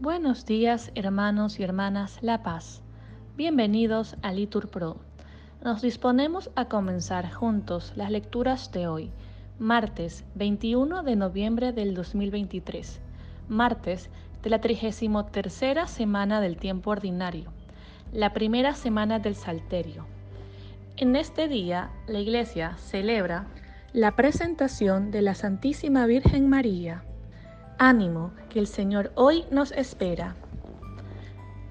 Buenos días hermanos y hermanas La Paz. Bienvenidos a Litur Pro. Nos disponemos a comenzar juntos las lecturas de hoy, martes 21 de noviembre del 2023, martes de la 33 semana del tiempo ordinario, la primera semana del Salterio. En este día la Iglesia celebra la presentación de la Santísima Virgen María Ánimo, que el Señor hoy nos espera.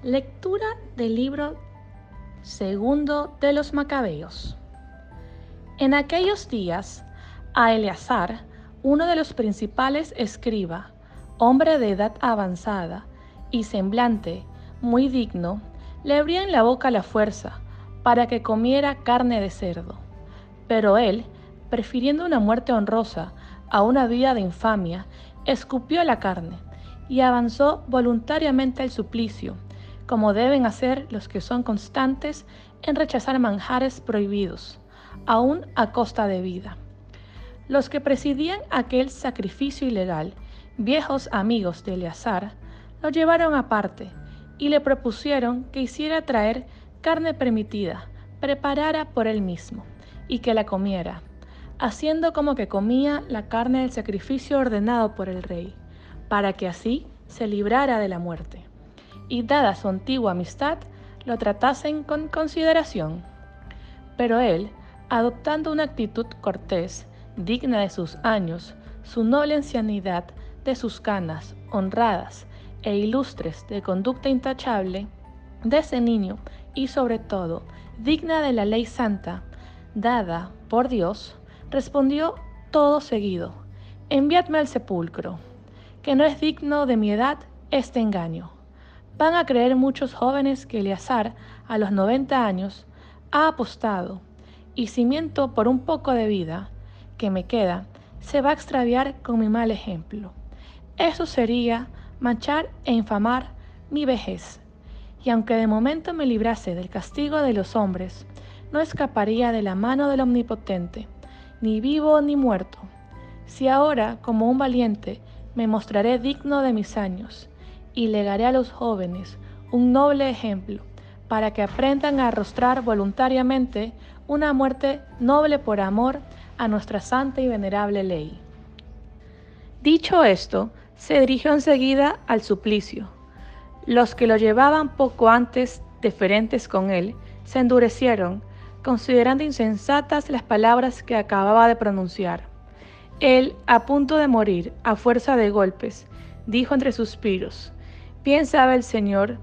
Lectura del libro segundo de los Macabeos. En aquellos días, a Eleazar, uno de los principales escriba, hombre de edad avanzada y semblante muy digno, le abría en la boca la fuerza para que comiera carne de cerdo. Pero él, prefiriendo una muerte honrosa a una vida de infamia, escupió la carne y avanzó voluntariamente al suplicio, como deben hacer los que son constantes en rechazar manjares prohibidos, aún a costa de vida. Los que presidían aquel sacrificio ilegal, viejos amigos de Eleazar, lo llevaron aparte y le propusieron que hiciera traer carne permitida, preparara por él mismo, y que la comiera haciendo como que comía la carne del sacrificio ordenado por el rey, para que así se librara de la muerte. Y dada su antigua amistad, lo tratasen con consideración. Pero él, adoptando una actitud cortés, digna de sus años, su noble ancianidad, de sus canas, honradas e ilustres de conducta intachable, de ese niño y sobre todo digna de la ley santa, dada por Dios, Respondió todo seguido, enviadme al sepulcro, que no es digno de mi edad este engaño. Van a creer muchos jóvenes que Eleazar, a los 90 años, ha apostado, y si miento por un poco de vida que me queda, se va a extraviar con mi mal ejemplo. Eso sería manchar e infamar mi vejez. Y aunque de momento me librase del castigo de los hombres, no escaparía de la mano del Omnipotente ni vivo ni muerto. Si ahora, como un valiente, me mostraré digno de mis años, y legaré a los jóvenes un noble ejemplo, para que aprendan a arrostrar voluntariamente una muerte noble por amor a nuestra santa y venerable ley. Dicho esto, se dirigió enseguida al suplicio. Los que lo llevaban poco antes deferentes con él, se endurecieron considerando insensatas las palabras que acababa de pronunciar. Él, a punto de morir, a fuerza de golpes, dijo entre suspiros, Bien sabe el Señor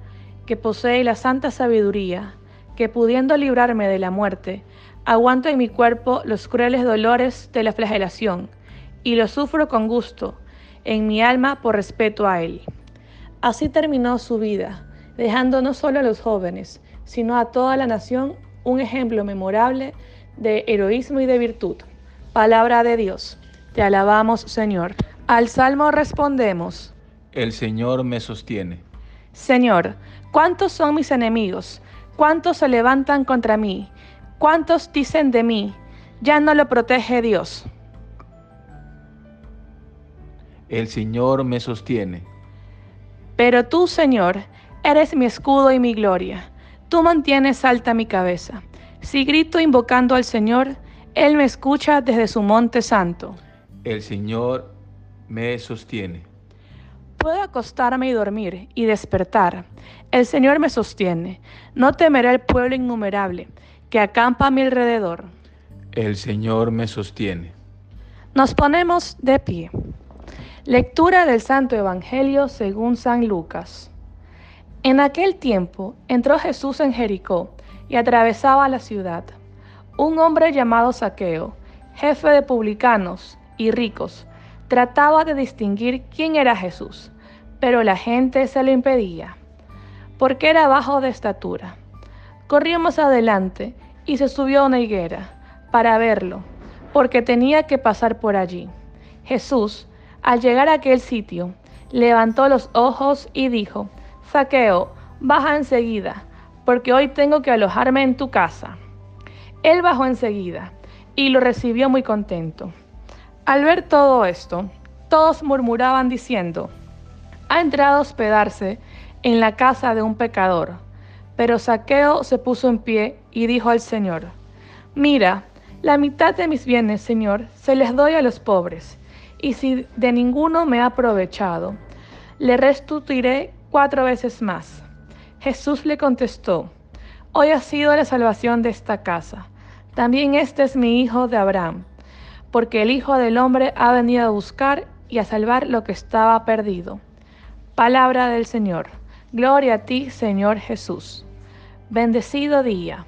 que posee la santa sabiduría, que pudiendo librarme de la muerte, aguanto en mi cuerpo los crueles dolores de la flagelación, y lo sufro con gusto, en mi alma por respeto a Él. Así terminó su vida, dejando no solo a los jóvenes, sino a toda la nación un ejemplo memorable de heroísmo y de virtud. Palabra de Dios. Te alabamos, Señor. Al salmo respondemos. El Señor me sostiene. Señor, ¿cuántos son mis enemigos? ¿Cuántos se levantan contra mí? ¿Cuántos dicen de mí? Ya no lo protege Dios. El Señor me sostiene. Pero tú, Señor, eres mi escudo y mi gloria. Tú mantienes alta mi cabeza. Si grito invocando al Señor, Él me escucha desde su monte santo. El Señor me sostiene. Puedo acostarme y dormir y despertar. El Señor me sostiene. No temeré el pueblo innumerable que acampa a mi alrededor. El Señor me sostiene. Nos ponemos de pie. Lectura del Santo Evangelio según San Lucas. En aquel tiempo entró Jesús en Jericó y atravesaba la ciudad. Un hombre llamado Saqueo, jefe de publicanos y ricos, trataba de distinguir quién era Jesús, pero la gente se lo impedía, porque era bajo de estatura. Corrió más adelante y se subió a una higuera para verlo, porque tenía que pasar por allí. Jesús, al llegar a aquel sitio, levantó los ojos y dijo, Saqueo, baja enseguida, porque hoy tengo que alojarme en tu casa. Él bajó enseguida y lo recibió muy contento. Al ver todo esto, todos murmuraban diciendo, ha entrado a hospedarse en la casa de un pecador. Pero Saqueo se puso en pie y dijo al Señor, Mira, la mitad de mis bienes, Señor, se les doy a los pobres, y si de ninguno me ha aprovechado, le restituiré cuatro veces más. Jesús le contestó, Hoy ha sido la salvación de esta casa. También este es mi hijo de Abraham, porque el Hijo del Hombre ha venido a buscar y a salvar lo que estaba perdido. Palabra del Señor. Gloria a ti, Señor Jesús. Bendecido día.